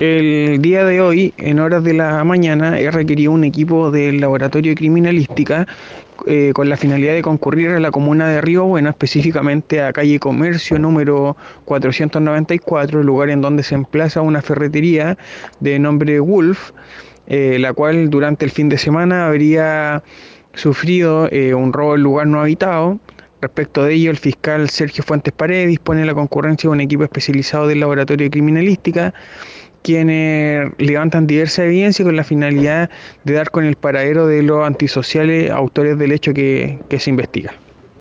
El día de hoy, en horas de la mañana, he requerido un equipo del laboratorio de criminalística eh, con la finalidad de concurrir a la comuna de Río Bueno, específicamente a calle Comercio número 494, lugar en donde se emplaza una ferretería de nombre Wolf, eh, la cual durante el fin de semana habría sufrido eh, un robo en lugar no habitado. Respecto de ello, el fiscal Sergio Fuentes Paredes dispone la concurrencia de un equipo especializado del laboratorio de criminalística quienes levantan diversa evidencia con la finalidad de dar con el paradero de los antisociales autores del hecho que, que se investiga.